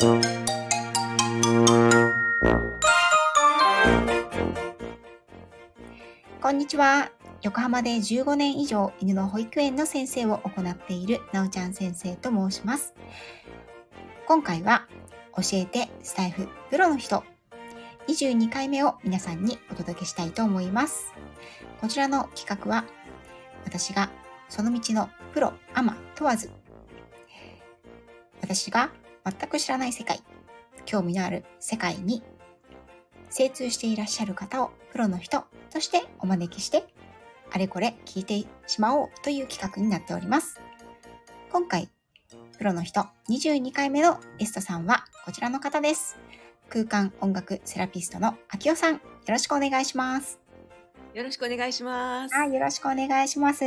こんにちは。横浜で15年以上犬の保育園の先生を行っているなおちゃん先生と申します。今回は教えてスタイフプロの人22回目を皆さんにお届けしたいと思います。こちらの企画は私がその道のプロ、アマ問わず私が全く知らない世界、興味のある世界に精通していらっしゃる方をプロの人としてお招きして、あれこれ聞いてしまおうという企画になっております。今回、プロの人22回目のゲストさんはこちらの方です。空間音楽セラピストの秋代さん、よろしくお願いします。よろしくお願いします。はい、よろしくお願いします。と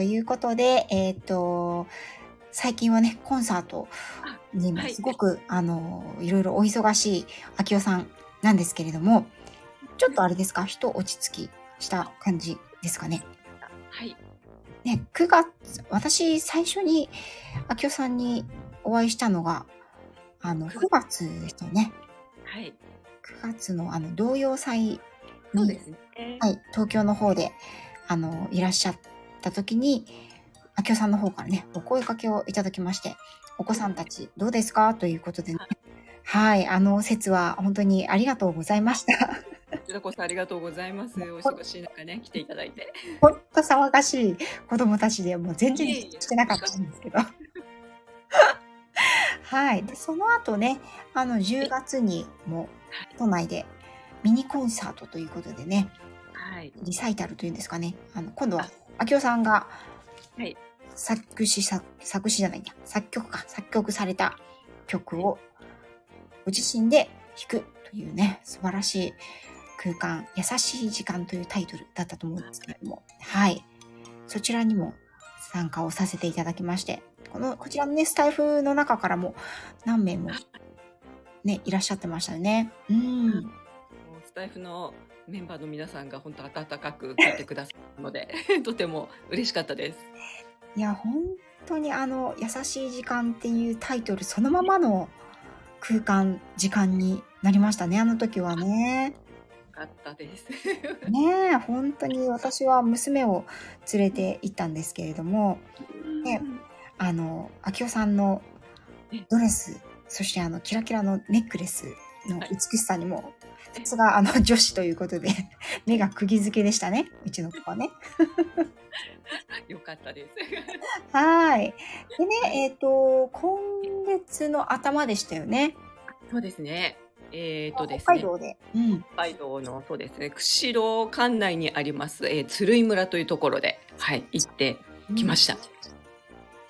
いうことで、えっ、ー、と、最近はね、コンサートにもすごく、はい、あの、いろいろお忙しい秋代さんなんですけれども、ちょっとあれですか、人落ち着きした感じですかね？はい。ね、9月、私最初に秋代さんにお会いしたのが、あの、9月でしたよね。はい。9月のあの、童謡祭に、ね。はい、東京の方で、あの、いらっしゃった時に、秋代さんの方からね、お声かけをいただきまして、お子さんたちどうですか？ということでね、はい、あの説は本当にありがとうございました。こちらこそありがとうござざいます。お忙しい中ね、来ていただいて。本当騒がしい子供たちで、もう全然してなかったんですけど。はい。で、その後ね、あの、10月にも都内でミニコンサートということでね、はい。リサイタルというんですかね。あの、今度は、秋夫さんが、はい。作詞、作作詞じゃないんだ。作曲か。作曲された曲をご自身で弾くというね、素晴らしい空間、優しい時間というタイトルだったと思うんですけれども、はい。そちらにも参加をさせていただきまして、この、こちらのね、スタイフの中からも何名もね、いらっしゃってましたよね。うん。スタイフのメンバーの皆さんが本当温かく聞いてくださるので、とても嬉しかったです。いや、本当にあの、優しい時間っていうタイトルそのままの空間、時間になりましたね、あの時はね。かったです。ねえ、本当に私は娘を連れて行ったんですけれども、ね、あの、秋夫さんのドレス、そしてあの、キラキラのネックレスの美しさにも、さすがあの 女子ということで、目が釘付けでしたね、うちの子はね。よかったです。はい。でね、えっ、ー、と、今月の頭でしたよね。そうですね。えっ、ー、とですね。北海道で。うん。北海道の、そうですね。釧路管内にあります、えー、鶴居村というところで、はい、行ってきました。うん、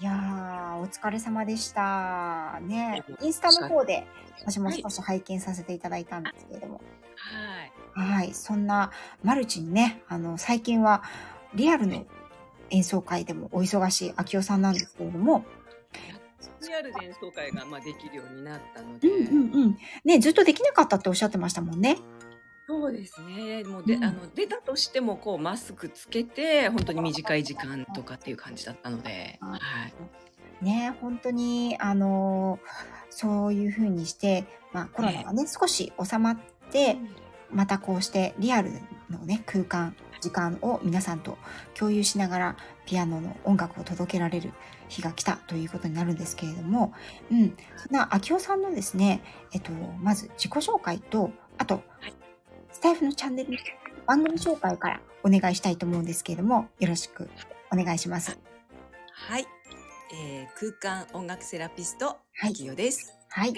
いやお疲れ様でした。ね、インスタの方で、私も少し拝見させていただいたんですけれども。はい。はい。そんなマルチにね、あの、最近はリアルの演奏会でもお忙しい秋代さんなんですけれども、リアルで演奏会がまあできるようになったので、うんうんうん、ねずっとできなかったっておっしゃってましたもんね。そうですね。もうで、うん、あの出たとしてもこうマスクつけて本当に短い時間とかっていう感じだったので、はい。ね本当にあのそういうふうにして、まあコロナがね、少し収まって、またこうしてリアルのね空間時間を皆さんと共有しながらピアノの音楽を届けられる日が来たということになるんですけれども、うん、そんな秋夫さんのですね、えっと、まず自己紹介と、あと、スタイフのチャンネル、番組紹介からお願いしたいと思うんですけれども、よろしくお願いします。はい。えー、空間音楽セラピスト、秋代です。はい。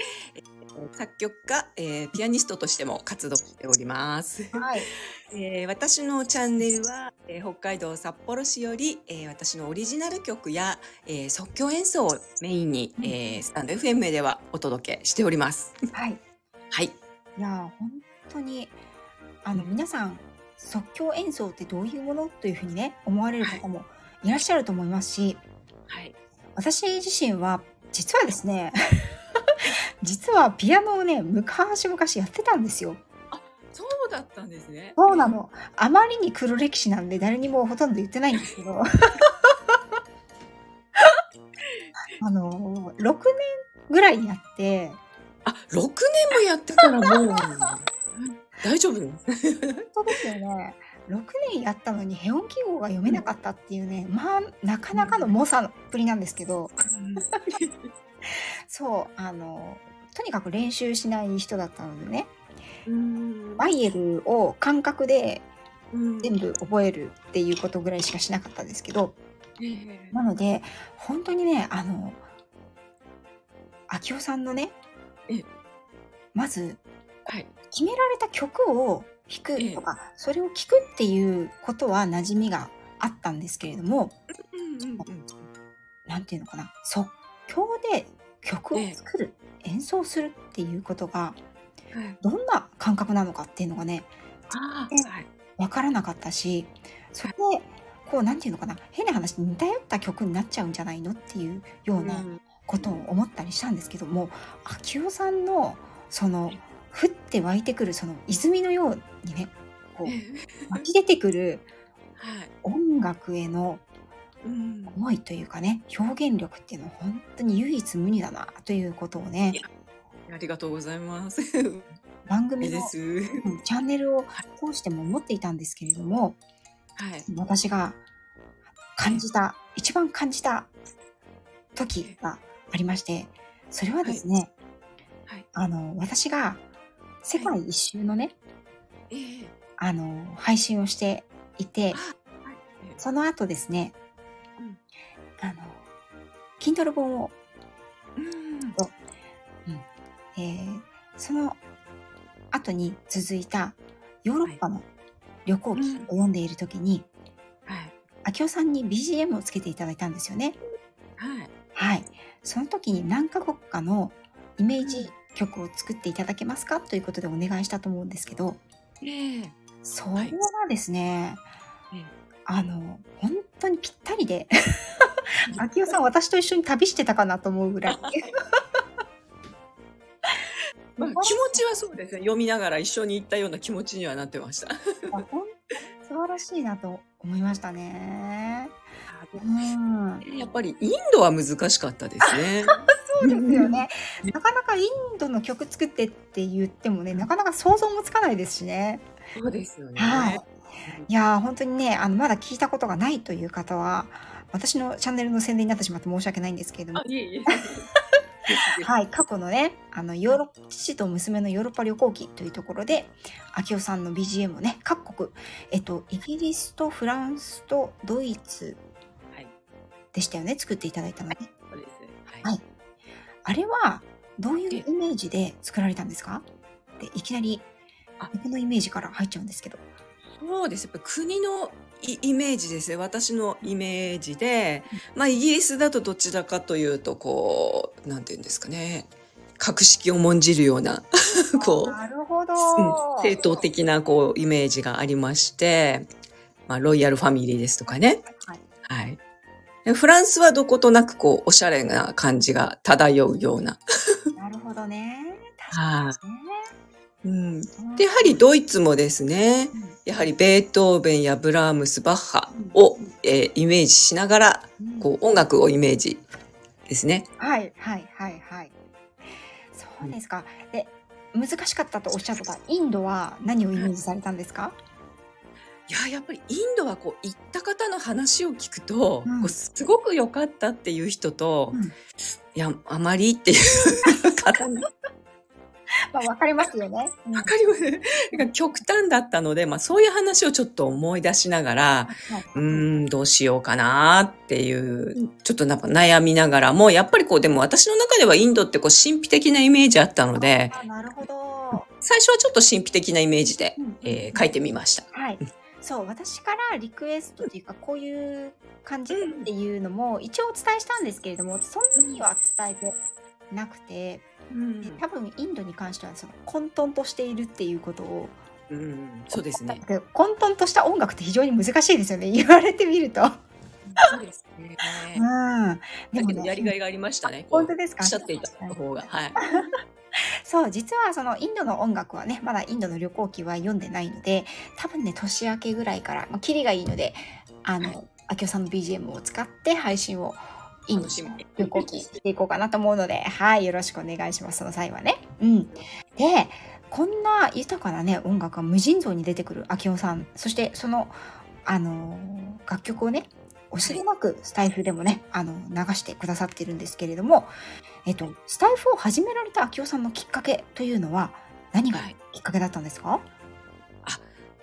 作曲家、えー、ピアニストとしても活動しております。はい。えー、私のチャンネルは、えー、北海道札幌市より、えー、私のオリジナル曲や、えー、即興演奏をメインに、うん、えー、スタンド FM ではお届けしております。はい。はい。いや本当にあの皆さん即興演奏ってどういうものというふうにね思われる方もいらっしゃると思いますし、はい、私自身は実はですね 実はピアノをね、昔々やってたんですよ。あ、そうだったんですね。そうなの。あまりに黒歴史なんで誰にもほとんど言ってないんですけど。あの、6年ぐらいやって、あ、6年もやってたらもう、大丈夫？です。本当ですよね。6年やったのにヘオン記号が読めなかったっていうね、まあ、なかなかの猛者っぷりなんですけど、そう、あの、とにかく練習しない人だったのでね、うん。バイエルを感覚でうん。全部覚えるっていうことぐらいしかしなかったんですけど、ええ。なので、本当にね、あの、秋夫さんのねええ、まずはい。決められた曲を弾くとか、それを聴くっていうことは馴染みがあったんですけれども、うんうんうんなんていうのかな、即興で曲を作る、演奏するっていうことが、はい。どんな感覚なのかっていうのがね、あえあ、はい。わからなかったし、それで、こう、なんていうのかな、変な話、似たよった曲になっちゃうんじゃないのっていうようなことを思ったりしたんですけども、秋夫さんの、その、降って湧いてくる、その泉のようにね、こう、湧き出てくるはい。音楽へのうん思いというかね、表現力っていうのは本当に唯一無二だなということをねありがとうございます。い 番組のチャンネルを通しても思っていたんですけれども、はい。私が感じた、一番感じた時がありまして、それはですね、はい。あの、私が世界一周のね、ええあの、配信をしていて、はいその後ですね、うんあの、Kindle 本を、うんえーその後に続いたヨーロッパの旅行記を読んでいる時に、はい。秋夫さんに BGM をつけていただいたんですよね。はい。はい。その時に何カ国かのイメージ曲を作っていただけますか？ということでお願いしたと思うんですけど、ええそれがですね、ええあの、本当にぴったりで、秋夫さん私と一緒に旅してたかなと思うぐらい。まあ、気持ちはそうですね。読みながら一緒に行ったような気持ちにはなってました。本当に素晴らしいなと思いましたね。うん。やっぱりインドは難しかったですね。そうですよね。なかなかインドの曲作ってって言ってもね、なかなか想像もつかないですしね。そうですよね。はい。いやー、本当にね、あの、まだ聞いたことがないという方は、私のチャンネルの宣伝になってしまって申し訳ないんですけれどもあ、、いえいえ。はい、過去のね、あの、ヨーロ父と娘のヨーロッパ旅行記というところで、秋夫さんの BGM をね、各国、えっと、イギリスとフランスとドイツはい。でしたよね、作っていただいたのね。そうです。ははいい。あれは、どういうイメージで作られたんですか？でいきなりあ、僕のイメージから入っちゃうんですけど。そうです。やっぱ国のイイメージですね。私のイメージで、まあイギリスだとどちらかというと、こう、なんていうんですかね。格式を重んじるような、こう、なるほど。うん正統的なこうイメージがありまして、まあ、ロイヤルファミリーですとかね。はい。はい。でフランスはどことなくこう、おしゃれな感じが漂うような。なるほどね。確はいかにね。うん。で、やはりドイツもですね、うんやはりベートーベンやブラームス、バッハを、えーイメージしながら、うんこう、音楽をイメージですね。はいはいはいはい。そうですか。で、難しかったとおっしゃってたインドは何をイメージされたんですか？いや、やっぱりインドはこう、行った方の話を聞くと、うんこうすごく良かったっていう人と、うんいや、あまりっていう方に まあ、わかりますよね。うんわかります。なんか極端だったので、まあそういう話をちょっと思い出しながら、うーん、どうしようかなっていう、ちょっとなんか悩みながらも、やっぱりこう、でも私の中ではインドってこう神秘的なイメージあったので、あなるほど。最初はちょっと神秘的なイメージで、うんえー書いてみました。はい。そう、私からリクエストというか、こういう感じっていうのも、一応お伝えしたんですけれども、そんなには伝えてなくて、で多分インドに関しては、その混沌としているっていうことを、うん、そうですね。で混沌とした音楽って非常に難しいですよね、言われてみると。そうですね。うん。でもだけどやりがいね、がありましたね。本当ですか？おっしゃっていた方が。はい。そう、実はそのインドの音楽はね、まだインドの旅行記は読んでないので、多分ね、年明けぐらいから、まあ、キリがいいので、あの、明夫さんの BGM を使って配信をいいんですよ。有効期していこうかなと思うので、はい、よろしくお願いします。その際はね。うん。で、こんな豊かなね、音楽が無尽蔵に出てくる秋夫さん、そしてその、あのー楽曲をね、おしげなくスタイフでもね、あの、流してくださってるんですけれども、えっと、スタイフを始められた秋夫さんのきっかけというのは、何がはい。きっかけだったんですか？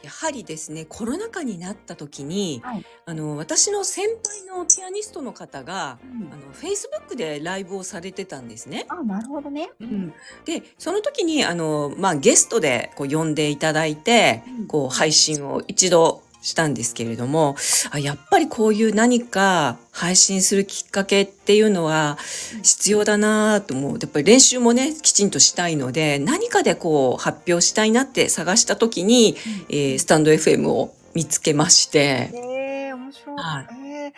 やはりですね、コロナ禍になった時に、はい。あの、私の先輩のピアニストの方が、あの、Facebook でライブをされてたんですね。あ、なるほどね。うん。で、その時に、あの、まあ、ゲストでこう呼んでいただいて、こう、配信を一度したんですけれども、あやっぱりこういう何か配信するきっかけっていうのは必要だなと思う。やっぱり練習もね、きちんとしたいので、何かでこう発表したいなって探した時に、えースタンド FM を見つけまして、えー、面白い。はいえー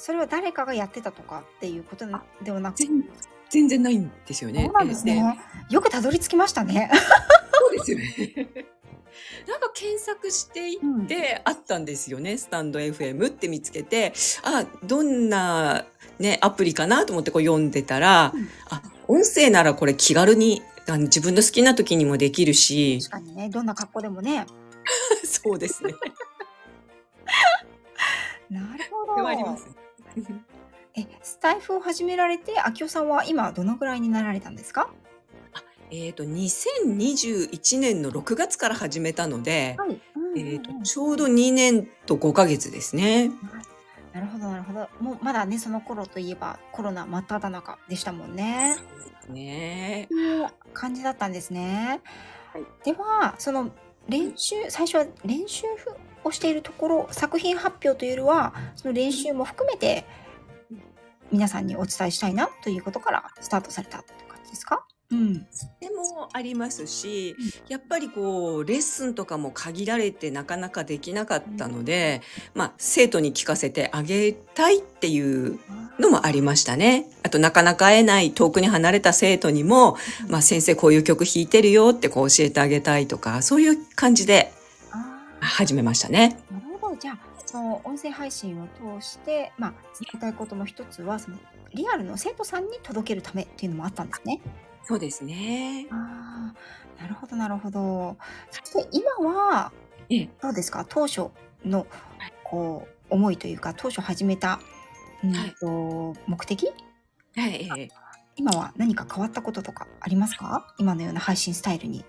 それは誰かがやってたとかっていうことではなく？全然ないんですよね。そうなんですね。よくたどり着きましたね。そうですよね。なんか検索していってあったんですよね、スタンド FM って見つけて、あ、どんなね、アプリかなと思ってこう読んでたら、うんあ、音声ならこれ気軽にあの自分の好きな時にもできるし、確かにね、どんな格好でもね。そうですね。なるほこれはありまど。す。え、スタイフを始められて、秋夫さんは今どのぐらいになられたんですか？えっ、と、2021年の6月から始めたので、はい。うんえっ、と、ちょうど2年と5ヶ月ですね。なるほど、なるほど。もうまだね、その頃といえばコロナ真っ只中でしたもんね。ね。感じだったんですね。はいでは、その練習、最初は練習をしているところ、作品発表というよりは、その練習も含めて皆さんにお伝えしたいなということからスタートされたという感じですか？うん。でもありますしうん、やっぱりこう、レッスンとかも限られてなかなかできなかったので、まあ、生徒に聞かせてあげたいっていうのもありましたね。あと、なかなか会えない遠くに離れた生徒にも、まあ、先生こういう曲弾いてるよってこう教えてあげたいとか、そういう感じであ始めましたね。ーなるほど。じゃあ、その音声配信を通して、まあ、伝えたいことの一つは、そのリアルの生徒さんに届けるためっていうのもあったんですね。そうですね。ああ、なるほど、なるほど。そして今は、ええどうですか？当初の、こう、思いというか、当初始めた、うんはいと、目的？はい。ええ今は何か変わったこととかありますか？今のような配信スタイルに。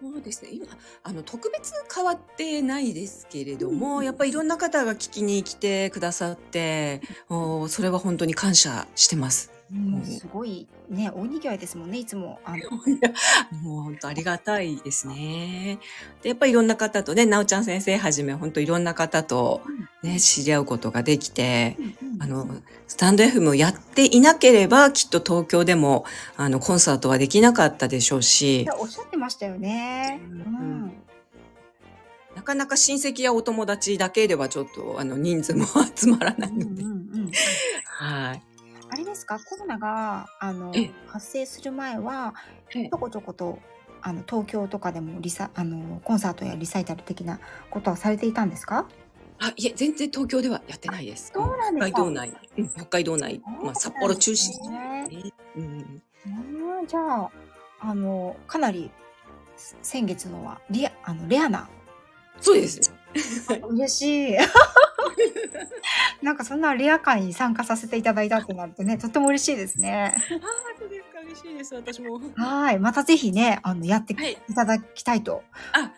そうですね。今、あの、特別変わってないですけれども、うんやっぱりいろんな方が聞きに来てくださって、おそれは本当に感謝してます。もうすごいね、大にぎわいですもんね、いつも。あの もう本当ありがたいですね。で、やっぱりいろんな方とね、なおちゃん先生はじめ、本当いろんな方とね、知り合うことができて、あの、スタンド FM をやっていなければ、きっと東京でも、あの、コンサートはできなかったでしょういしや、おっしゃってましたよね。ううんん。なかなか親戚やお友達だけではちょっと、あの、人数も 集まらないうんうので。んうんはい。あれですか？コロナがあのええ。発生する前はええ。ちょこちょことあの東京とかでもリサあのコンサートやリサイタル的なことはされていたんですか？あ、いえ、全然東京ではやってないです。そうなんですか。北海道内、うん北海道内、まあ、札幌中心ね。うん。うんじゃああのかなり先月のはリアあのレアな。そうです。嬉しい なんかそんなレア感に参加させていただいたってなるとねとっても嬉しいですねああ、そうですか。嬉しいです。私も。はいまたぜひねあのやってはい。いただきたいとあ、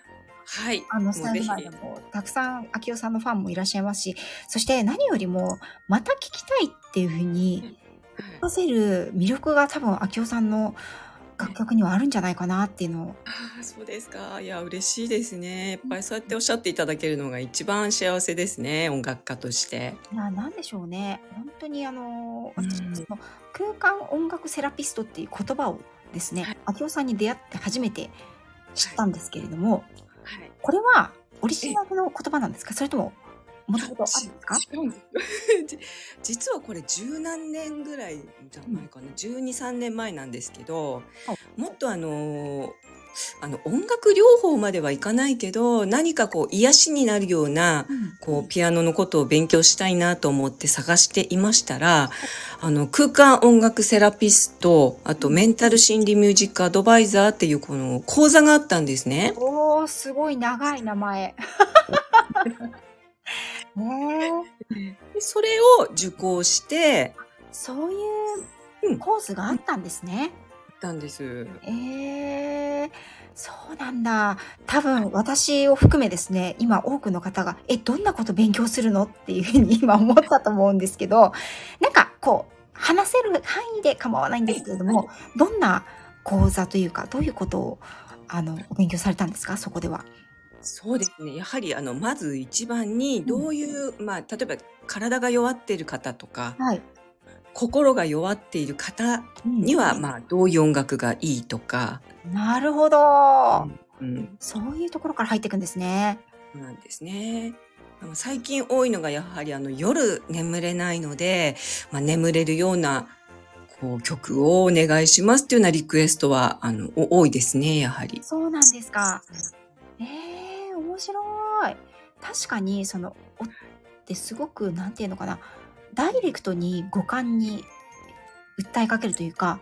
はい。あの、スタイルでも、たくさん、秋代さんのファンもいらっしゃいますし、そして何よりも、また聞きたいっていうふうに、はい出せる魅力が多分、秋代さんの楽曲にはあるんじゃないかなっていうのを、ああ、そうですか。いや、嬉しいですね。やっぱりそうやっておっしゃっていただけるのが一番幸せですね。音楽家として。いや、なんでしょうね。本当にあの、うんの空間音楽セラピストっていう言葉をですね、秋代さんに出会って初めて知ったんですけれども、はい。これはオリジナルの言葉なんですか？それとも、もともとあるんですか？違うんですじ実はこれ十何年ぐらいじゃないかな、12、3年前なんですけど、はい。もっとあのあの音楽療法まではいかないけど何かこう癒しになるようなこうピアノのことを勉強したいなと思って探していましたらあの空間音楽セラピストあとメンタル心理ミュージックアドバイザーっていうこの講座があったんですね。おー、すごい長い名前。ねそれを受講してそういううんコースがあったんですね。たんです。ええそうなんだ。多分私を含めですね、今多くの方が、え、どんなこと勉強するの？っていうふうに 今思ったと思うんですけど、なんかこう、話せる範囲で構わないんですけれども、どんな講座というか、どういうことを、あの、お勉強されたんですか？そこでは。そうですね。やはりあのまず一番にどういう、まあ例えば体が弱っている方とかはい。心が弱っている方うんには、まあどういう音楽がいいとか、なるほど。うん、そういうところから入っていくんですね。そうなんですね。あの最近多いのがやはりあの夜眠れないので、まあ、眠れるようなこう曲をお願いしますっていうようなリクエストはあのお多いですねやはり。そうなんですか。ええ面白い。確かに、その、おってすごく、なんていうのかな、ダイレクトに五感に訴えかけるというか、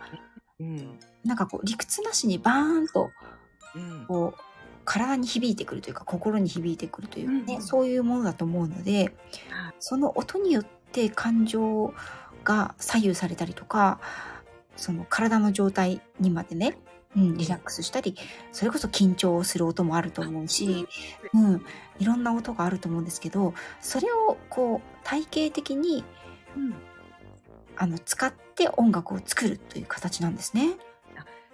うん。なんかこう、理屈なしにバーンと、うん。こう、体に響いてくるというか、心に響いてくるというかね、うんそういうものだと思うので、その音によって感情が左右されたりとか、その体の状態にまでね、うん、リラックスしたり、それこそ緊張する音もあると思うし、うん、いろんな音があると思うんですけど、それをこう体系的にうん。あの使って音楽を作るという形なんですね。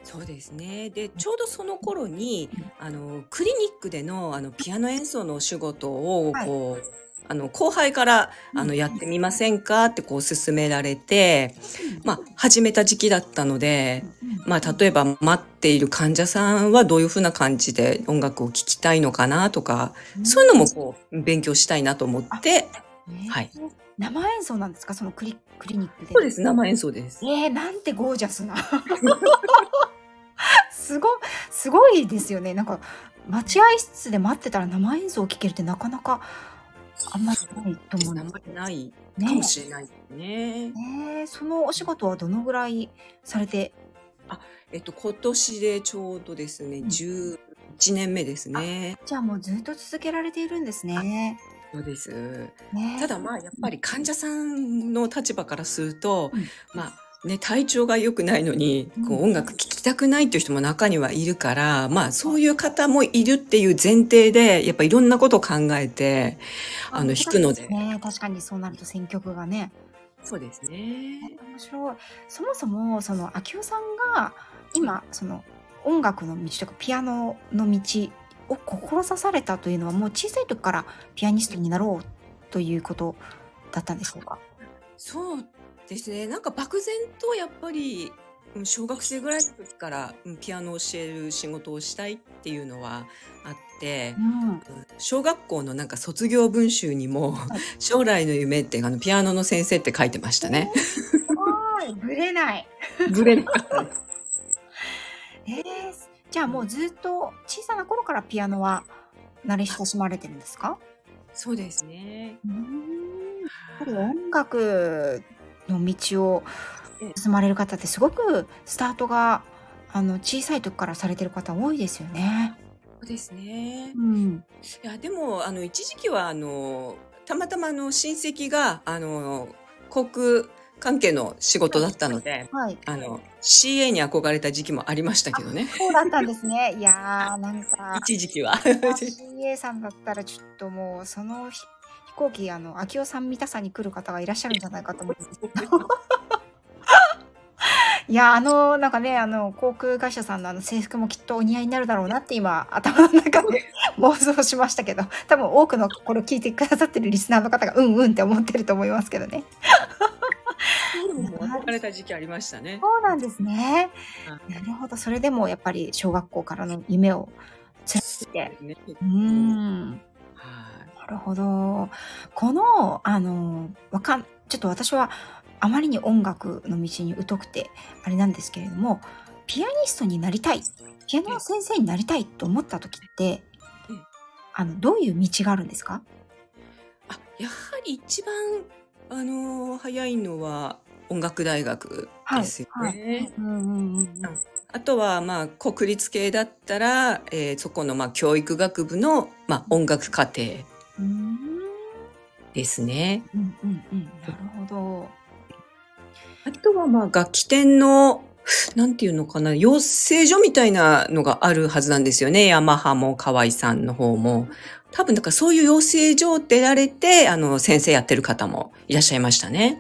そうですね。で、ちょうどその頃にうん、あの、クリニックでの、あの、ピアノ演奏のお仕事を、はい。こう、あの、後輩から、あの、やってみませんか？って、こう、勧められて、まあ、始めた時期だったので、まあ、例えば、待っている患者さんはどういうふうな感じで音楽を聴きたいのかなとか、そういうのも、こう、勉強したいなと思って、ねはい生演奏なんですか？そのクリクリニックで。そうです、生演奏です。えー、なんてゴージャスな。すご、すごいですよね。なんか、待合室で待ってたら生演奏を聴けるってなかなかあんまりないと思うんあんま。りないねかもしれないですね。ねえそのお仕事はどのぐらいされて、えっと、今年でちょうどですね、ん11年目ですね。じゃあもうずっと続けられているんですね。そうです。ねえただまあ、やっぱり患者さんの立場からすると、うんまあ、ね、体調が良くないのに、こう音楽聴きたくないっていう人も中にはいるから、まあ、そういう方もいるっていう前提で、やっぱいろんなことを考えて、あの、弾くので。ね確かにそうなると選曲がね。そうですね。面白い。そもそも、その、秋代さんが、今、その、音楽の道とか、ピアノの道を志されたというのは、もう小さい時からピアニストになろうということだったんでしょうか？そうですね。なんか漠然とやっぱり、うん小学生ぐらいの時からうんピアノを教える仕事をしたいっていうのはあって、うん。小学校のなんか卒業文集にも、将来の夢ってあのピアノの先生って書いてましたね。すごい。ぶれない。ブレなかったです。えー、じゃあもうずっと小さな頃からピアノは慣れ親しまれてるんですか？そうですね。うーんやっぱり音楽の道を進まれる方ってすごくスタートがあの小さい時からされてる方多いですよね。そうですね。うん。いやでもあの一時期はあのたまたまあの親戚があの航空関係の仕事だったので、はい。あの CA に憧れた時期もありましたけどね。そうだったんですね。いやーなんか 一時期は。CA さんだったらちょっともうその行機あの秋代さん見たさに来る方がいらっしゃるんじゃないかと思うんですけど。いやあのなんかねあの航空会社さんのあの制服もきっとお似合いになるだろうなって今頭の中で妄想しましたけど 多分多くのこれを聞いてくださってるリスナーの方がうんうんって思ってると思いますけどね。憧れた時期ありましたね。そうなんですね。はいなるほどそれでもやっぱり小学校からの夢を貫いて。ねうーんるほど。この、あの、わかん、ちょっと私はあまりに音楽の道に疎くて、あれなんですけれども、ピアニストになりたい、ピアノの先生になりたいと思った時ってうん、あの、どういう道があるんですか？あ、やはり一番、あのー早いのは音楽大学ですよはい。ね。うんうんうん。うん。あとは、まあ、国立系だったら、えーそこの、まあ、教育学部の、まあ、音楽課程ですね。うんうんうん。なるほど。あとは、まあ、楽器店の、なんていうのかな、養成所みたいなのがあるはずなんですよね。ヤマハも河合さんの方も。多分、だからそういう養成所出られて、あの、先生やってる方もいらっしゃいましたね。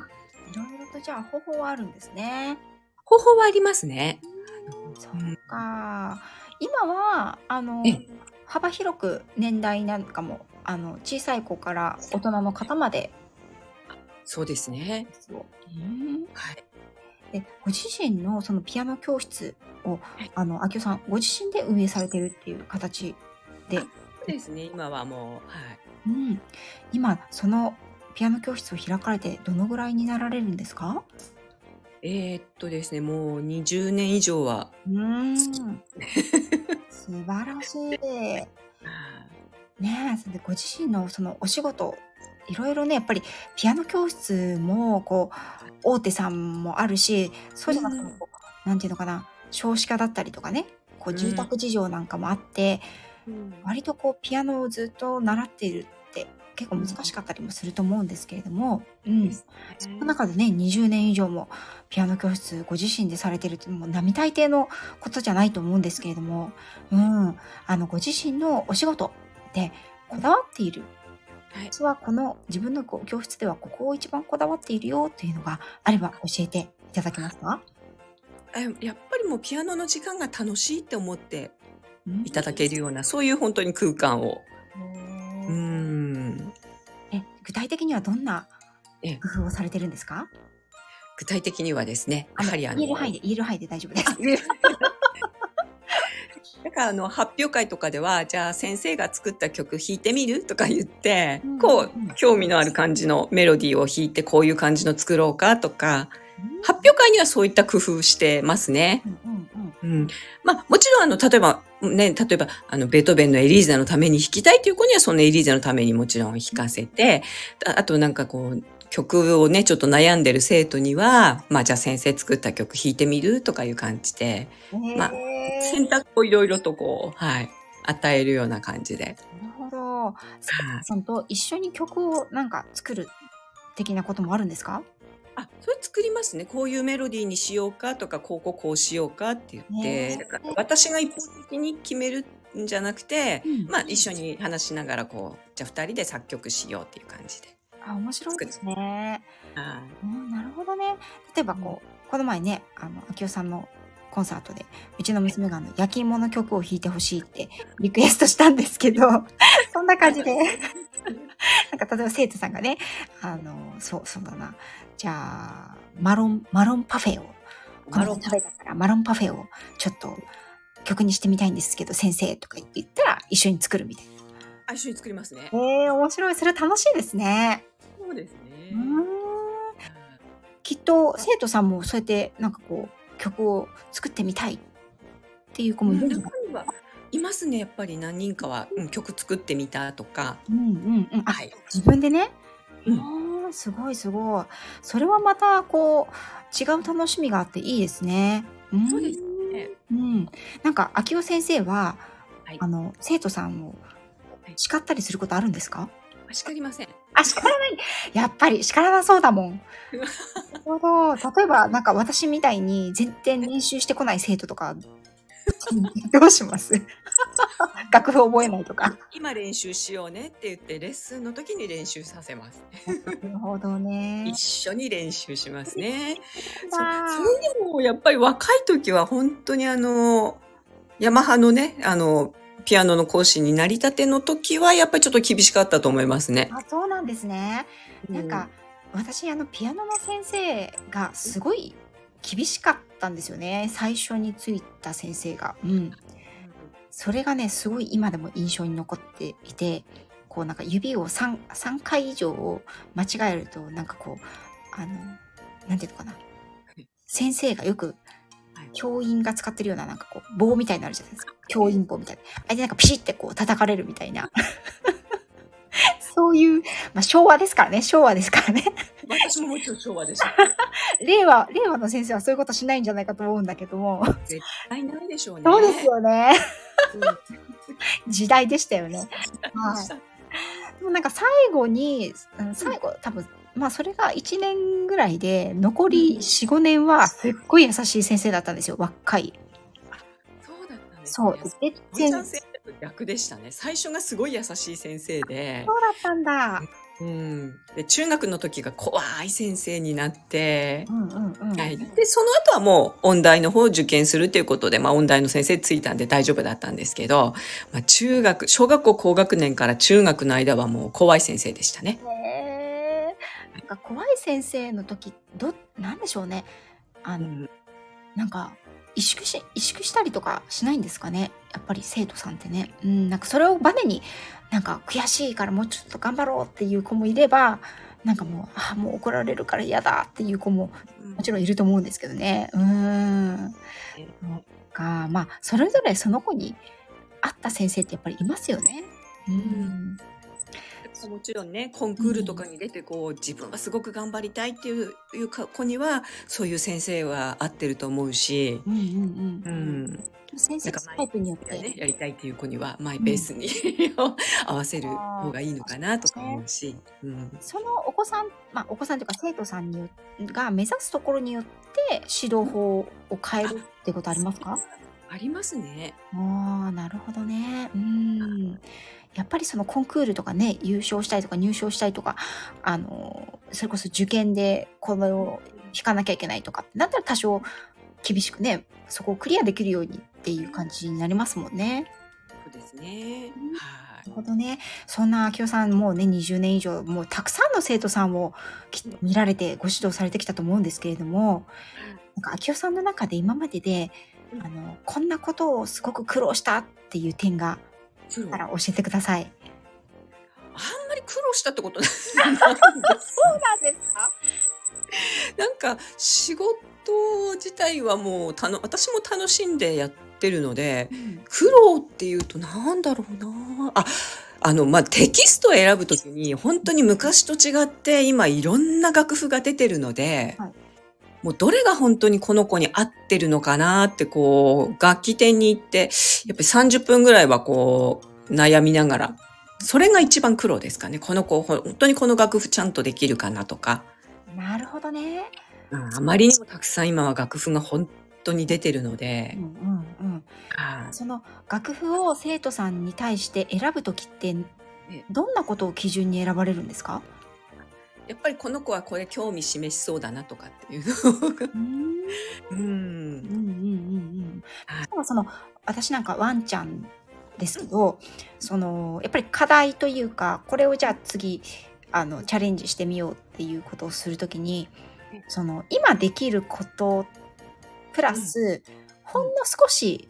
いろいろとじゃあ方法はあるんですね。方法はありますね。そうか。今は、あのええ、幅広く年代なんかも、あの、小さい子から大人の方までそうですね。うんはい。でご自身のそのピアノ教室をはい、あの、秋代さん、ご自身で運営されてるっていう形で、そうですね。今はもう、はい。うん、今、そのピアノ教室を開かれてどのぐらいになられるんですか？えーっとですね、もう20年以上は、うーん。素晴らしい。ねえ、それでご自身のそのお仕事、いろいろね、やっぱりピアノ教室も、こう、大手さんもあるし、そうじゃなくてもこう、なんていうのかな、少子化だったりとかね、こう、住宅事情なんかもあって、割とこう、ピアノをずっと習っているって結構難しかったりもすると思うんですけれども、うん。その中でね、20年以上もピアノ教室ご自身でされてるってもう並大抵のことじゃないと思うんですけれども、うん。あの、ご自身のお仕事でこだわっている。はい実はこの自分の教室ではここを一番こだわっているよというのがあれば教えていただけますか？あやっぱりもうピアノの時間が楽しいって思っていただける。るような、そういう本当に空間を。ううんん。え具体的にはどんなええ工夫をされてるんですか？具体的にはですね、やはりあの、言える範囲で、言える範囲で大丈夫です。だからあの発表会とかでは、じゃあ先生が作った曲弾いてみるとか言って、うんこう興味のある感じのメロディーを弾いてこういう感じの作ろうかとか、発表会にはそういった工夫してますね。うんうんうんうん。まあ、もちろん、あの、例えば、ね、例えば、あの、ベートーベンのエリーゼのために弾きたいという子には、そのエリーゼのためにもちろん弾かせて、ああとなんかこう、曲をね、ちょっと悩んでる生徒には、まあ、じゃあ先生作った曲弾いてみるとかいう感じで、まあ選択をいろいろとこう、はい、与えるような感じで。なるほど。さんと一緒に曲をなんか作る的なこともあるんですか？あ、それ作りますね。こういうメロディーにしようかとか、こうこうこうしようかって言って、だから私が一方的に決めるんじゃなくて、うんまあ一緒に話しながらこう、じゃあ二人で作曲しようっていう感じで。あ、面白いですね。はうん、なるほどね。例えばこう、この前ね、あの、秋代さんのコンサートで、うちの娘があの、焼き芋の曲を弾いてほしいってリクエストしたんですけど、そんな感じで、なんか例えば生徒さんがね、あの、そう、そうだな。じゃあ、マロン、マロンパフェを、この間食べたからマロンパフェをちょっと曲にしてみたいんですけど、先生とか言ったら一緒に作るみたいな。あ、一緒に作りますね。ええ面白い。それ楽しいですね。そうですね。きっと生徒さんもそうやってなんかこう曲を作ってみたいっていう子もいるんじゃな？い中にはいますね、やっぱり何人かは、うん、曲作ってみたとか。うんうんうん。あ、はい。自分でね？うんすごいすごい。それはまたこう違う楽しみがあっていいですね。んそうですね。うん。なんか秋代先生は、はいあの生徒さんを叱ったりすることあるんですか？叱りません。あ、叱らない。やっぱり叱らなそうだもん。なるほど。例えば、なんか私みたいに全然練習してこない生徒とか、どうします？楽譜覚えないとか。今練習しようねって言って、レッスンの時に練習させます。なるほどね一。緒に練習しますね。そそれでもやっぱり若い時は本当にあの、ヤマハのね、あの、ピアノの講師になりたての時はやっぱりちょっと厳しかったと思いますね。あ、そうなんですね。なんか、私、あの、ピアノの先生がすごい厳しかったんですよね。最初についた先生が。うん。それがね、すごい今でも印象に残っていて、こうなんか指を 3, 3回以上間違えると、なんかこう、あの、なんていうのかな。先生がよくはい教員が使ってるようななんかこう棒みたいになるじゃないですか。教員棒みたいな。あれでなんかピシってこう叩かれるみたいな。そういう、まあ昭和ですからね。昭和ですからね。私ももちろん昭和でした。令和、令和の先生はそういうことしないんじゃないかと思うんだけども。絶対ないでしょうね。そうですよね。うん。時代でしたよね。はい。でもなんか最後に、うん最後多分、まあそれが1年ぐらいで、残り4、5年はすっごい優しい先生だったんですよ。若い。そうだったんですそうね。。全然、ん先生と逆でしたね。最初がすごい優しい先生で、そうだったんだ。うん。で、中学の時が怖い先生になってう、んうんうん。はい。で、その後はもう音大の方を受験するっていうことで、まあ音大の先生ついたんで大丈夫だったんですけど、まあ中学、小学校高学年から中学の間はもう怖い先生でしたね。か怖い先生の時、ど、なんでしょうね。あの、うん。なんか、萎縮し、萎縮したりとかしないんですかね。やっぱり生徒さんってね。うん、なんかそれをバネに、なんか悔しいからもうちょっと頑張ろうっていう子もいれば、なんかもう、あ、もう怒られるから嫌だっていう子ももちろんいると思うんですけどね。うーん。か、まあ、それぞれその子に合った先生ってやっぱりいますよね。うん。もちろんね、コンクールとかに出てこう、自分はすごく頑張りたいっていういうか子には、そういう先生は合ってると思うし、うんうんううん。ん。先生タイプによって。ね、やりたいっていう子にはマイペースに、合わせる方がいいのかなとか思うし、うん。そのお子さん、まあ、お子さんというか生徒さんによが目指すところによって指導法を変えるってことありますか？ありますね。ああ、なるほどね。うん。やっぱりそのコンクールとかね、優勝したいとか入賞したいとか、あの、それこそ受験でこれを引かなきゃいけないとかってなったら多少厳しくね、そこをクリアできるようにっていう感じになりますもんね。そうですね。はなるほどね。そんな秋代さんもうね、20年以上、もうたくさんの生徒さんをき見られてご指導されてきたと思うんですけれども、なんか秋代さんの中で今までで、うんあの、こんなことをすごく苦労したっていう点がい。苦労あら教えてください。あんまり苦労したってことない。そうなんですか？なんか仕事自体はもうたの私も楽しんでやってるので苦労っていうとなんだろうな。ああのまあテキストを選ぶときに本当に昔と違って今いろんな楽譜が出てるので、はいもうどれが本当にこの子に合ってるのかなってこう楽器店に行ってやっぱり30分ぐらいはこう悩みながらそれが一番苦労ですかねこの子本当にこの楽譜ちゃんとできるかなとか。なるほどね。うんあまりにもたくさん今は楽譜が本当に出てるのでうん、うんうん。はいその楽譜を生徒さんに対して選ぶときって、どんなことを基準に選ばれるんですか？やっぱりこの子はこれ興味示しそうだなとかっていうの。がうん。うんうんうんうん。その私なんかワンちゃんですけど、そのやっぱり課題というかこれをじゃあ次あのチャレンジしてみようっていうことをするときにうんその今できることプラス、ほんの少し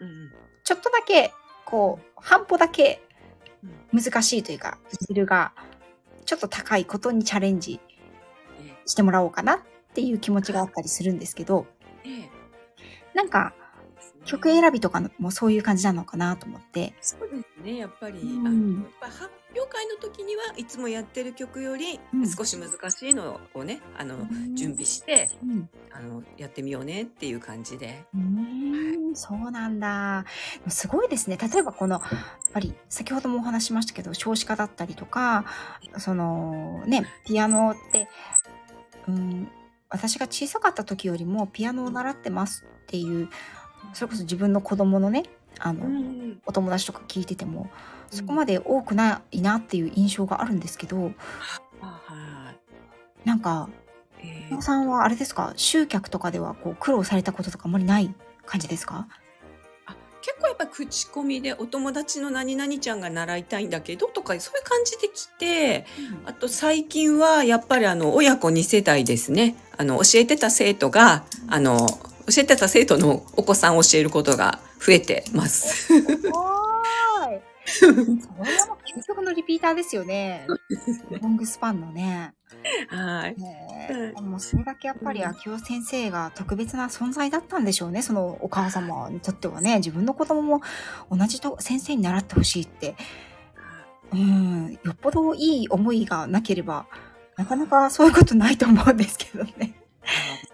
うんちょっとだけこう半歩だけ難しいというかレベルがちょっと高いことにチャレンジえしてもらおうかなっていう気持ちがあったりするんですけどええ。なんかえ曲選びとかもそういう感じなのかなと思って。そうですねやっぱり、うんあのやっぱ発表会の時にはいつもやってる曲よりうん少し難しいのをねあのうん準備してうんあのやってみようねっていう感じで。うーん、そうなんだ。すごいですね。例えばこの、やっぱり先ほどもお話ししましたけど、少子化だったりとか、そのね、ピアノって、うん、私が小さかった時よりもピアノを習ってますっていう、それこそ自分の子供のね、あの、うんお友達とか聞いてても、そこまで多くないなっていう印象があるんですけど、はいなんか、え小野さんはあれですか、集客とかではこう苦労されたこととかあんまりない感じですか？あ結構やっぱ口コミでお友達の何々ちゃんが習いたいんだけどとかそういう感じで来てあと最近はやっぱりあの親子2世代ですね。あの教えてた生徒があの教えてた生徒のお子さんを教えることが増えてます。おーい。それはもう究極のリピーターですよね。ロングスパンのね。はい。ねうもうそれだけやっぱりうん秋夫先生が特別な存在だったんでしょうね。そのお母様にとってはね、自分の子供も同じと先生に習ってほしいって、うん、よっぽどいい思いがなければ、なかなかそういうことないと思うんですけどね。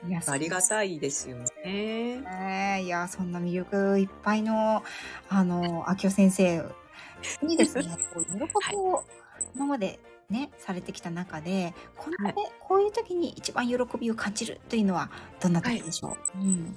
いやありがたいですよね。ねえいや、そんな魅力いっぱいの、あの、秋夫先生、いいですね。こう喜びを今までね、されてきた中で、こんなね、こういう時に一番喜びを感じるというのは、どんな時でしょう、うん。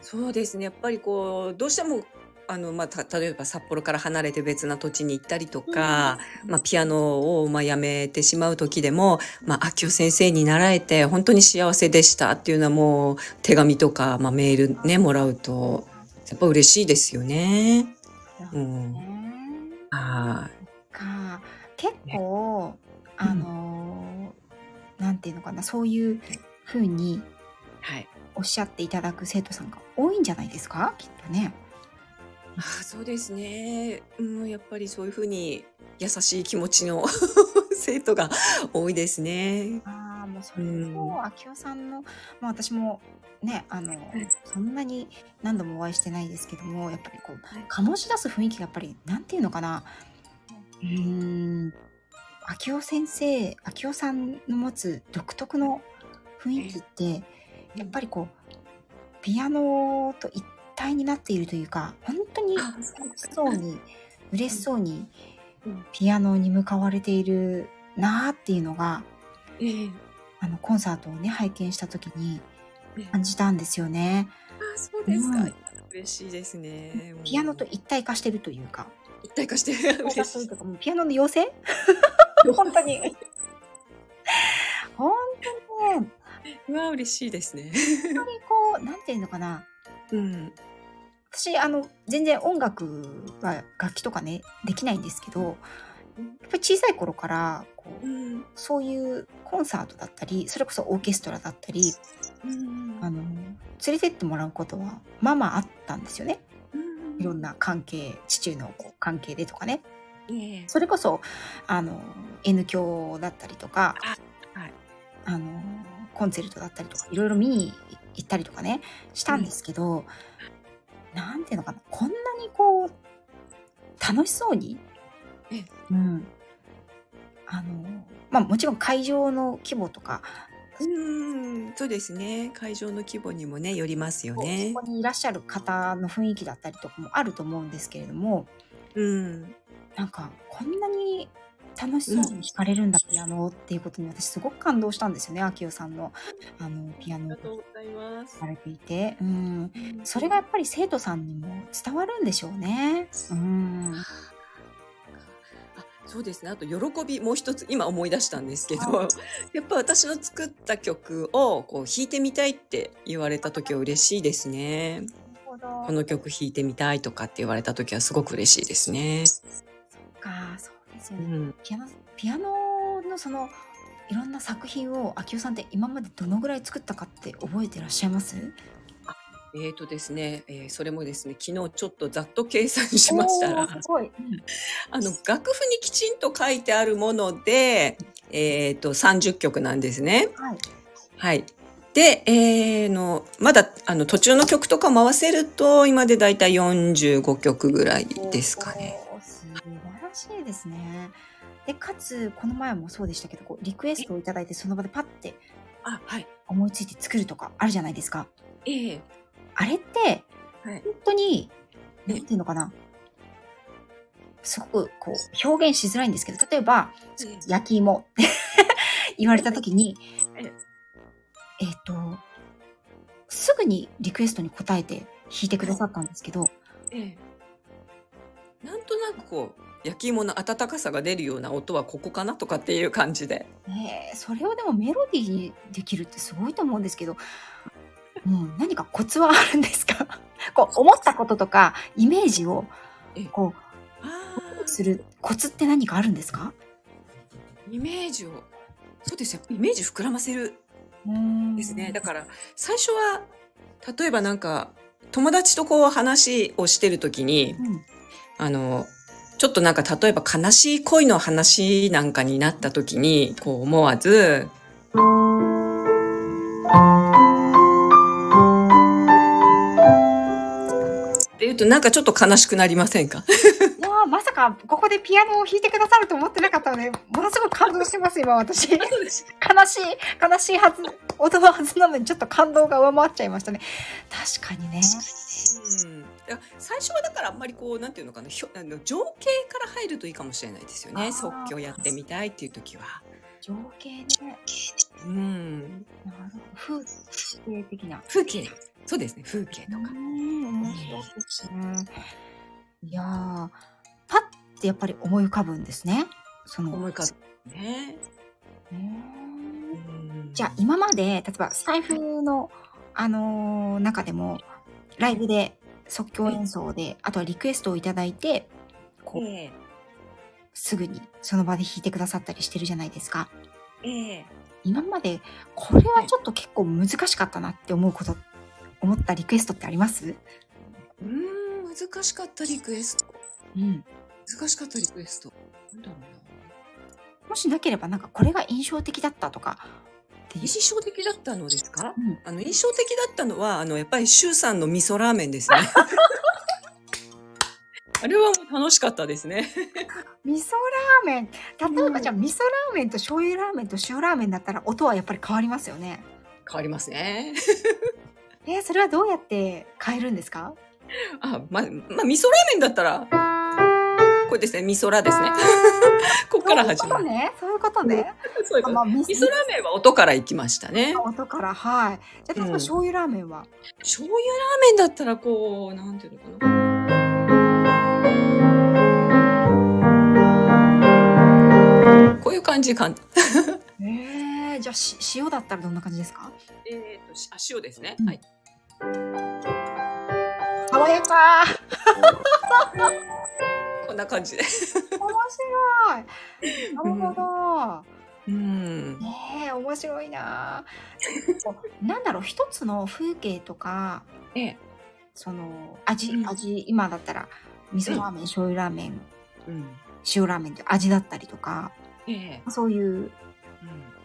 そうですね。やっぱりこう、どうしても、あの、まあ、た例えば札幌から離れて別な土地に行ったりとか、まあ、ピアノを、まあ、やめてしまう時でも、まあ、秋代先生に習えて本当に幸せでしたっていうのはもう手紙とか、まあ、メールね、もらうと、やっぱ嬉しいですよね。うん。ねはか結構、あのなんていうのかな、そういうふうにい。はい。おっしゃっていただく生徒さんが多いんじゃないですか？きっとね。ああ、そうですね。うん、やっぱりそういうふうに優しい気持ちの 生徒が多いですね。ああ、もうそれうんと、秋代さんの、まあ私もね、あの、そんなに何度もお会いしてないですけども、やっぱりこう、醸し出す雰囲気がやっぱり、なんていうのかな、うーん、秋代先生、秋代さんの持つ独特の雰囲気って、やっぱりこう、ピアノと一体になっているというか、本当にそうに、嬉しそうにうん、ピアノに向かわれているなーっていうのが、ええあの、コンサートをね、拝見した時にええ感じたんですよね。あ、そうですか。うん嬉しいですね。ピアノと一体化してるというか、一体化して一体嬉しいと。か、もうピアノの妖精？本当に。本当にね、うわ、嬉しいですね。本当にこう、なんていうのかな。うん。私、あの、全然音楽は楽器とかね、できないんですけど、やっぱり小さい頃から、こう、うん。そういうコンサートだったり、それこそオーケストラだったり、うんあの、連れてってもらうことは、まあまああったんですよね。いろんな関係、父のこう関係でとかね。それこそ、あの、N 教だったりとか、はい。あの、コンチェルトだったりとか、いろいろ見に行ったりとかね、したんですけど、なんていうのかな、こんなにこう、楽しそうに？ええ、うん。あの、まあもちろん会場の規模とか、うん、そうですね。会場の規模にもね、よりますよねこ。こにいらっしゃる方の雰囲気だったりとかもあると思うんですけれども、うん。なんかこんなに楽しそうに弾かれるんだ、ピアノっていうことに私すごく感動したんですよね、秋代さんのあのピアノをありがとうございますさ。れていて。うん。それがやっぱり生徒さんにも伝わるんでしょうね。うん。あそうですね。あと、喜び、もう一つ、今思い出したんですけはど、やっぱ私の作った曲を、こう、弾いてみたいって言われた時は嬉しいですね。この曲弾いてみたいとかって言われた時はすごく嬉しいですね。ですよね。うん。ピアノ、ピアノのその、いろんな作品を秋代さんって今までどのぐらい作ったかって覚えてらっしゃいます？えーとですね、えーそれもですね、昨日ちょっとざっと計算しましたらおー、すごい。あの、楽譜にきちんと書いてあるもので、えーと、30曲なんですね。はい。はい。で、えーの、まだ、あの、途中の曲とかも合わせると、今でだいたい45曲ぐらいですかね。しいですね。で、かつ、この前もそうでしたけど、こうリクエストをいただいて、その場でパッてあ、はい。思いついて作るとかあるじゃないですか。ええあれって、はい。本当に、え？なんていうのかな。すごく、こう、表現しづらいんですけど、例えば、焼き芋って 言われたときにええ、えっ、と、すぐにリクエストに応えて弾いてくださったんですけど、ええなんとなくこう、焼き芋の温かさが出るような音はここかなとかっていう感じで。ねえそれをでもメロディーにできるってすごいと思うんですけど、うん、何かコツはあるんですか？こう、思ったこととか、イメージをええ、こあう、するコツって何かあるんですか？イメージを、そうですよ。イメージ膨らませるですね。だから、最初は、例えばなんか、友達とこう話をしてるときに、うん。あの、ちょっとなんか例えば悲しい恋の話なんかになった時に、こう思わず、って言うとなんかちょっと悲しくなりませんか？いやーまさかここでピアノを弾いてくださると思ってなかったので、ものすごく感動してます、今私。悲しい、悲しいはず、音のはずなのにちょっと感動が上回っちゃいましたね。確かにね。うん、いや最初はだからあんまりこうなんていうのかなひょあの情景から入るといいかもしれないですよね即興やってみたいっていう時は。情景ね。うん、なるほど。風景的な。風景そうですね風景とか。うん、面白いですね。いやー、パッてやっぱり思い浮かぶんですね。その。思い浮かぶね。へーうんじゃあ今まで、例えばスタイフの、あのー中でも、ライブで即興演奏で、あとはリクエストをいただいて、こう、ええ。すぐにその場で弾いてくださったりしてるじゃないですか。ええ。今まで、これはちょっと結構難しかったなって思うこと、思ったリクエストってあります？うん難しかったリクエスト。うん。難しかったリクエスト。なんだろうな。もしなければなんかこれが印象的だったとかっていう。印象的だったのですか？うんあの印象的だったのはあのやっぱり周さんの味噌ラーメンですね。あれはもう楽しかったですね。味噌ラーメン。例えばじゃあ味噌ラーメンと醤油ラーメンと塩ラーメンだったら音はやっぱり変わりますよね。変わりますね。えーそれはどうやって変えるんですか？あ、ま、まあ、味噌ラーメンだったら、これですね、味噌ラですね。ここから始まる。そういうことね。そういうことね。味味噌ラーメンは音から行きましたね。音から、はい。じゃあ、例えばうん醤油ラーメンは、醤油ラーメンだったらこう、なんていうのかな。こういう感じかん。えー、じゃあし、塩だったらどんな感じですか？えっと、しあ、塩ですね。うんはい。爽やかこんな感じで。面白いなるほど。うん。ねえ、面白いななんだろう、一つの風景とか、ええ。その、味、うん味、今だったら、味噌ラーメン、醤油ラーメン、うん。塩ラーメンという味だったりとか、ええ。そういう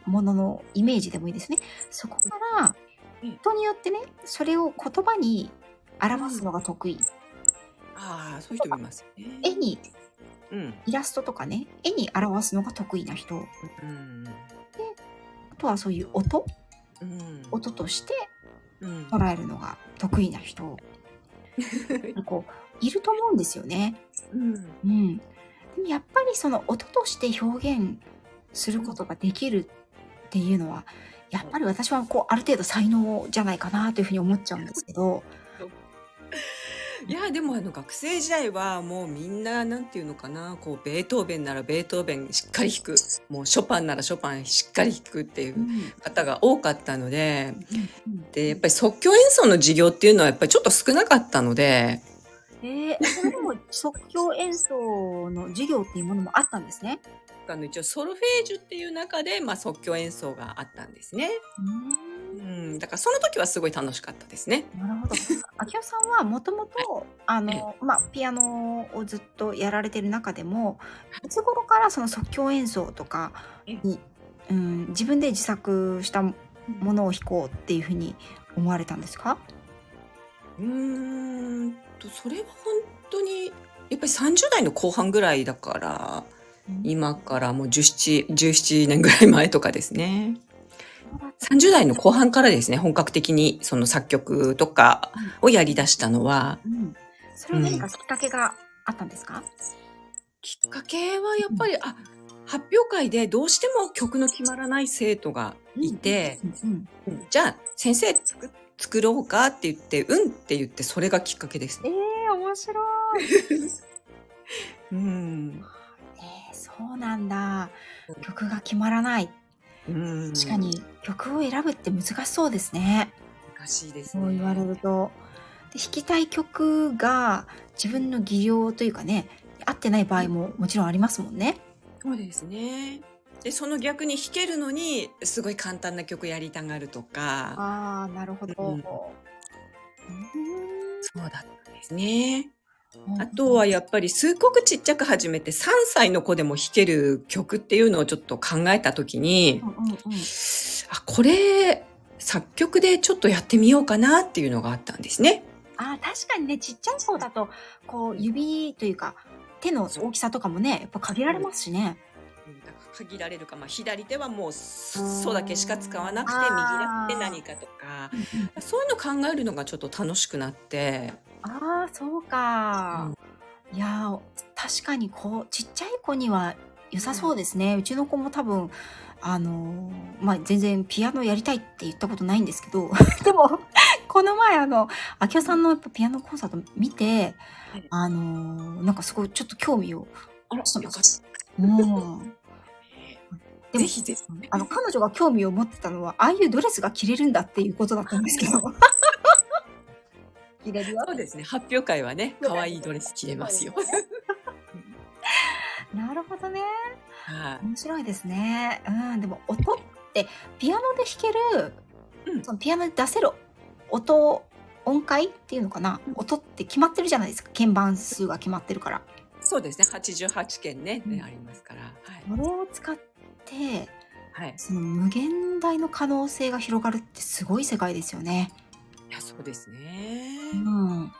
もののイメージでもいいですね。そこからうん、人によってね、それを言葉に表すのが得意。ああ、そういう人もいますよね。絵に、うん。イラストとかね、絵に表すのが得意な人。うん。あとはそういう音、うん。音としてうん。捉えるのが得意な人。こう、いると思うんですよね。うん。うん。でもやっぱりその音として表現することができるっていうのは、やっぱり私はこう、ある程度才能じゃないかなというふうに思っちゃうんですけど、いやでもあの学生時代はもうみんななんていうのかなこうベートーベンならベートーベンしっかり弾く。もうショパンならショパンしっかり弾くっていううん。方が多かったので。うんでやっぱり即興演奏の授業っていうのはやっぱりちょっと少なかったので。えー、それでも即興演奏の授業っていうものもあったんですね？あの一応ソルフェージュっていう中で、まあ、即興演奏があったんですね、うん、だからその時はすごい楽しかったですね。なるほど。秋代さんはもともと、あの、まあ、ピアノをずっとやられてる中でも、いつ頃からその即興演奏とかに、うん、自分で自作したものを弾こうっていうふうに思われたんですか？うーんとそれは本当にやっぱり30代の後半ぐらいだから今からもう17、17年ぐらい前とかですね。30代の後半からですね、本格的にその作曲とかをやり出したのは、うん。それは何かきっかけがあったんですか、きっかけはやっぱり、あ、発表会でどうしても曲の決まらない生徒がいて、うんうんじゃあ先生作作ろうかって言って、うんって言ってそれがきっかけですえね。え面白い。うん。えー、そうなんだ。曲が決まらない。うん。確かに曲を選ぶって難しそうですね。難しいですね。そう言われると。で弾きたい曲が自分の技量というかね、合ってない場合ももちろんありますもんね。そうですね。で、その逆に弾けるのに、すごい簡単な曲やりたがるとか、ああ、なるほど。うんうんそうだったんですね。あとはやっぱりすっごくちっちゃく始めて3歳の子でも弾ける曲っていうのをちょっと考えたときに、うんうんうん、あ、これ作曲でちょっとやってみようかなっていうのがあったんですね。あ確かにね、ちっちゃい子だと、こう、指というか、手の大きさとかもね、やっぱ限られますしね。限られるか、まあ、左手はもうそうだけしか使わなくて右手何かとかそういうの考えるのがちょっと楽しくなってああそうか、うん、いや確かにこうちっちゃい子には良さそうですね、うちの子も多分あのまあ全然ピアノやりたいって言ったことないんですけど でもこの前あの明夫さんのやっぱピアノコンサート見て、はい、あのなんかすごいちょっと興味をあらしてます。うん。でもぜひぜひ、あの、彼女が興味を持ってたのは、ああいうドレスが着れるんだっていうことだったんですけど。着れるよ。そうですね。発表会はね、可愛いドレス着れますよ。なるほどね。はい。面白いですね。うん、でも音ってピアノで弾ける、うん、そのピアノで出せる音、音階っていうのかな、うん、音って決まってるじゃないですか。鍵盤数が決まってるから。そうですね。88件ね、うん、ありますから。はい。これを使って、はい、その無限大の可能性が広がるってすごい世界ですよね。いや、そうですね。うん。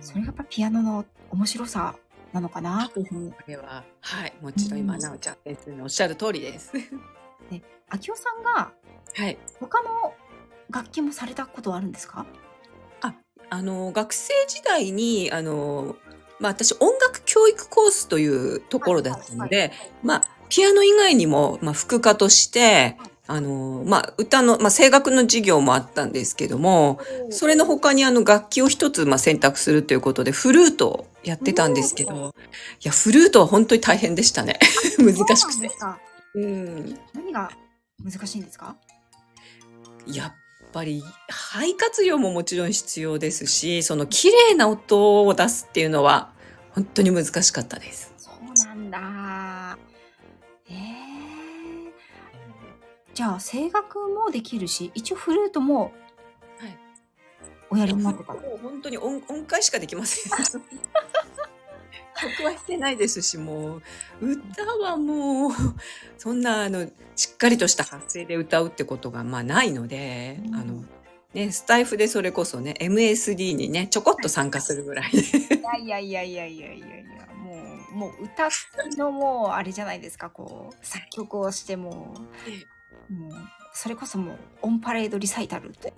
それがやっぱピアノの面白さなのかな？というふうに。これは、はい、もちろん今、なおちゃん先生のおっしゃる通りです。で、秋夫さんが、はい、他の楽器もされたことはあるんですか？あ、あの、学生時代に、あの、まあ私音楽教育コースというところだったので、はいはいはい、まあピアノ以外にも、まあ、副科として、あの、まあ、歌の、まあ、声楽の授業もあったんですけども、それの他にあの楽器を一つ、まあ、選択するということで、フルートをやってたんですけど、いや、フルートは本当に大変でしたね。難しくて。うん。何が難しいんですか？やっぱり、肺活用ももちろん必要ですし、その綺麗な音を出すっていうのは、本当に難しかったです。そうなんだ。じゃあ、声楽もできるし、一応フルートもはい。おやりになってたもう本当に音音階しかできません。曲 は弾けないですし、もう、歌はもう、そんな、あの、しっかりとした発声で歌うってことが、まあ、ないので、あの、ね、スタイフでそれこそね、MSD にね、ちょこっと参加するぐらいで。いやいやいやいやいやいやいや。もう歌のもうあれじゃないですかこう作曲をしてももうそれこそもうオンパレードリサイタルって。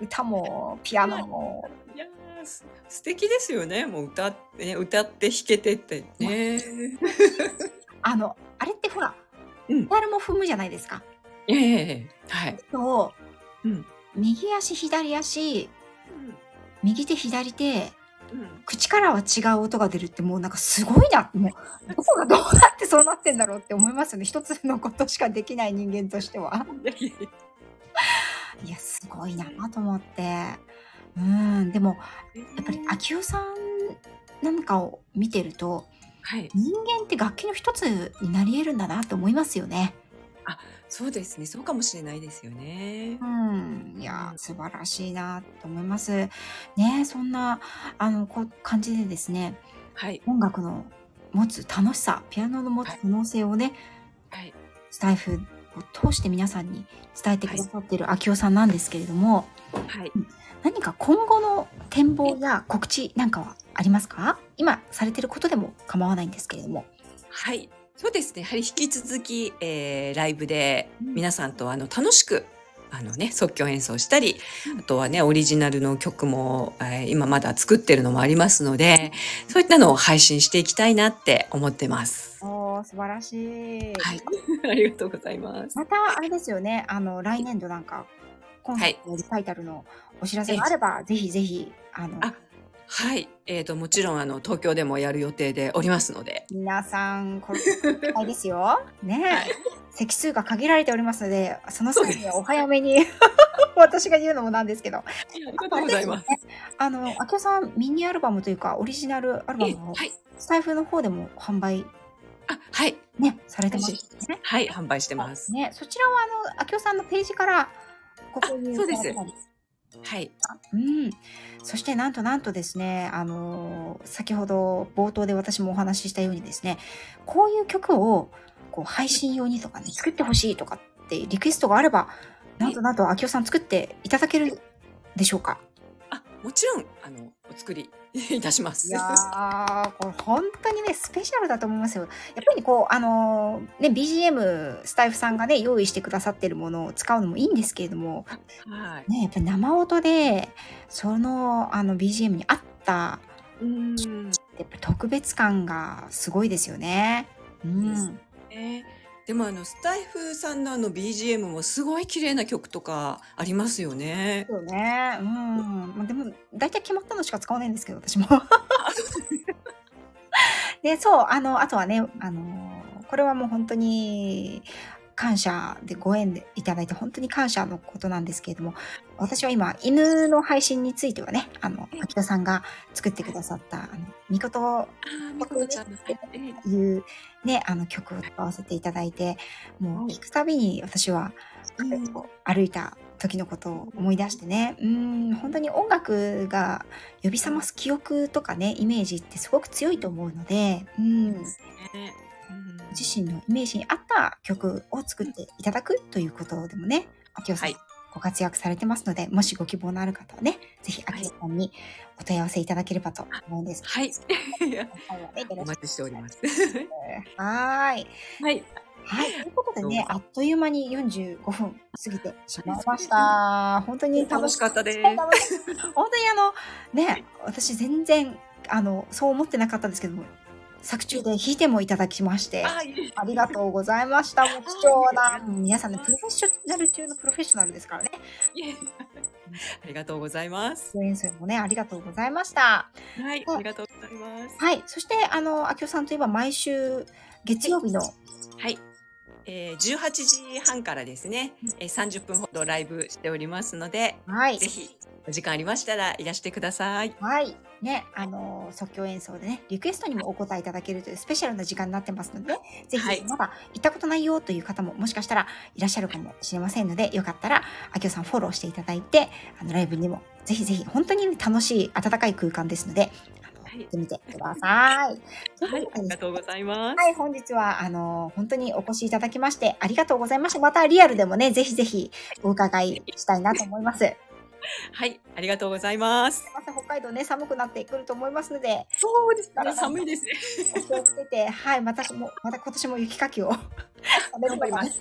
歌もピアノも。いや素敵ですよね。もう歌って、ね、歌って弾けてってね。あのあれってほらペダルも踏むじゃないですか。ええー、はい。と、うん、右足左足、うん、右手左手口からは違う音が出るってもうなんかすごいな。もうどこがどうなってそうなってんだろうって思いますよね。一つのことしかできない人間としては。い。やすごいなと思って。うん。でもやっぱり秋代さんなんかを見てると、はい、人間って楽器の一つになり得るんだなって思いますよね。あそうですね。そうかもしれないですよね。うん。いや、素晴らしいなと思います。ねそんな、あの、こう、感じでですね、はい。音楽の持つ楽しさ、ピアノの持つ可能性をね、はい。スタイフを通して皆さんに伝えてくださっている秋夫さんなんですけれども、はい。何か今後の展望や告知なんかはありますか？今されてることでも構わないんですけれども。はい。そうですね。やはり引き続き、えー、ライブで皆さんとあの楽しくあのね、即興演奏したり、あとはね、オリジナルの曲も、えー、今まだ作ってるのもありますので、そういったのを配信していきたいなって思ってます。お素晴らしい。はい。ありがとうございます。また、あれですよね、あの、来年度なんか、今回のリサイタルのお知らせがあれば、はい、ぜひぜひ、あの、あはい。えっ、ー、と、もちろん、あの、東京でもやる予定でおりますので。皆さん、これ、いですよ。ね、はい、席数が限られておりますので、その際にはお早めに 私が言うのもなんですけど。ありがとうございます。あの、あきおさん、ミニアルバムというか、オリジナルアルバムを、はい、スタイフの方でも販売あ、はい。ね、されてますね。はい、販売してます。ね、そちらは、あの、あきおさんのページから、ここに。そうです。はい。うん。そしてなんとなんとですね、あの先ほど冒頭で私もお話ししたようにですね、こういう曲をこう配信用にとかね、作ってほしいとかってリクエストがあれば、なんとなんと、秋代さん作っていただけるでしょうか？あ、もちろん、あの、お作り いたします。いやー、これ本当にね、スペシャルだと思いますよ。やっぱりこう、あのーね、BGM、スタイフさんがね、用意してくださってるものを使うのもいいんですけれども、はい。ね、やっぱり生音で、その、あの、BGM に合った、うん。やっぱり特別感がすごいですよね。うん。ね。でもあのスタイフさんのあの BGM もすごい綺麗な曲とかありますよね。そうね。うん。まあ、でも、大体決まったのしか使わないんですけど、私も。で、そう、あの、あとはね、あの、これはもう本当に感謝でご縁でいただいて本当に感謝のことなんですけれども、私は今、犬の配信についてはね、あの、秋田さんが作ってくださった、あの、みことみことちゃんいうね、あの曲を使わせていただいて、もう聞くたびに私は、歩いた時のことを思い出してね、うん、本当に音楽が呼び覚ます記憶とかね、イメージってすごく強いと思うので、うん、ねうん自身のイメージに合った曲を作っていただくということでもね、秋代さん、はいご活躍されてますので、もしご希望のある方はね、ぜひ秋代さんにお問い合わせいただければと思うんですはい。お待ちしております。はーい。はい。はい。ということでね、あっという間に45分過ぎてしまいました。本当に楽しかったです。本当にあの、ね、私全然、あの、そう思ってなかったんですけども、作中で弾いてもいただきまして、あ、りがとうございました。もう貴重な、皆さんね、プロフェッショナル中のプロフェッショナルですからね。ありがとうございます。演奏もね、ありがとうござざいました。はい、ありがとうございます。はい。そして、あの、秋代さんといえば毎週月曜日の、はい。えー、18時半からですね、えー、30分ほどライブしておりますので、はいぜ。ひお時間ありましたらいらしてください。はい。ね、あの、即興演奏でね、リクエストにもお答えいただけるというスペシャルな時間になってますので、ぜはいひ、まだ行ったことないよという方ももしかしたらいらっしゃるかもしれませんので、よかったら、あきおさんフォローしていただいて、あの、ライブにも、ぜひぜひ、本当に、ね、楽しい、温かい空間ですので、はい行ってみてください。はい、ありがとうございます。はい、本日は、あの、本当にお越しいただきまして、ありがとうございました。またリアルでもね、ぜひぜひお伺いしたいなと思います。はい、ありがとうございます。また北海道ね、寒くなってくると思いますので、そうですね寒いですね。お気をつけて、はい、またも、また今年も雪かきを。頑張ります。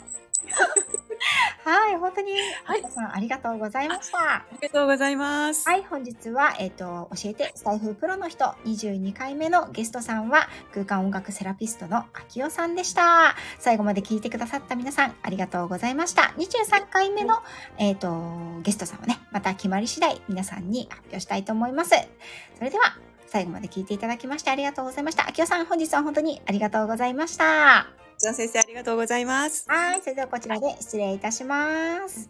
はい、本当に、はい皆さんありがとうございました。ありがとうございます。はい、本日は、えっ、と、教えて、スタイフプロの人、22回目のゲストさんは、空間音楽セラピストの秋代さんでした。最後まで聞いてくださった皆さん、ありがとうございました。23回目の、えっ、と、ゲストさんはね、また決まり次第、皆さんに発表したいと思います。それでは、最後まで聞いていただきましてありがとうございました。秋代さん、本日は本当にありがとうございました。ジョン先生、ありがとうございます。はい、それではこちらで失礼いたします。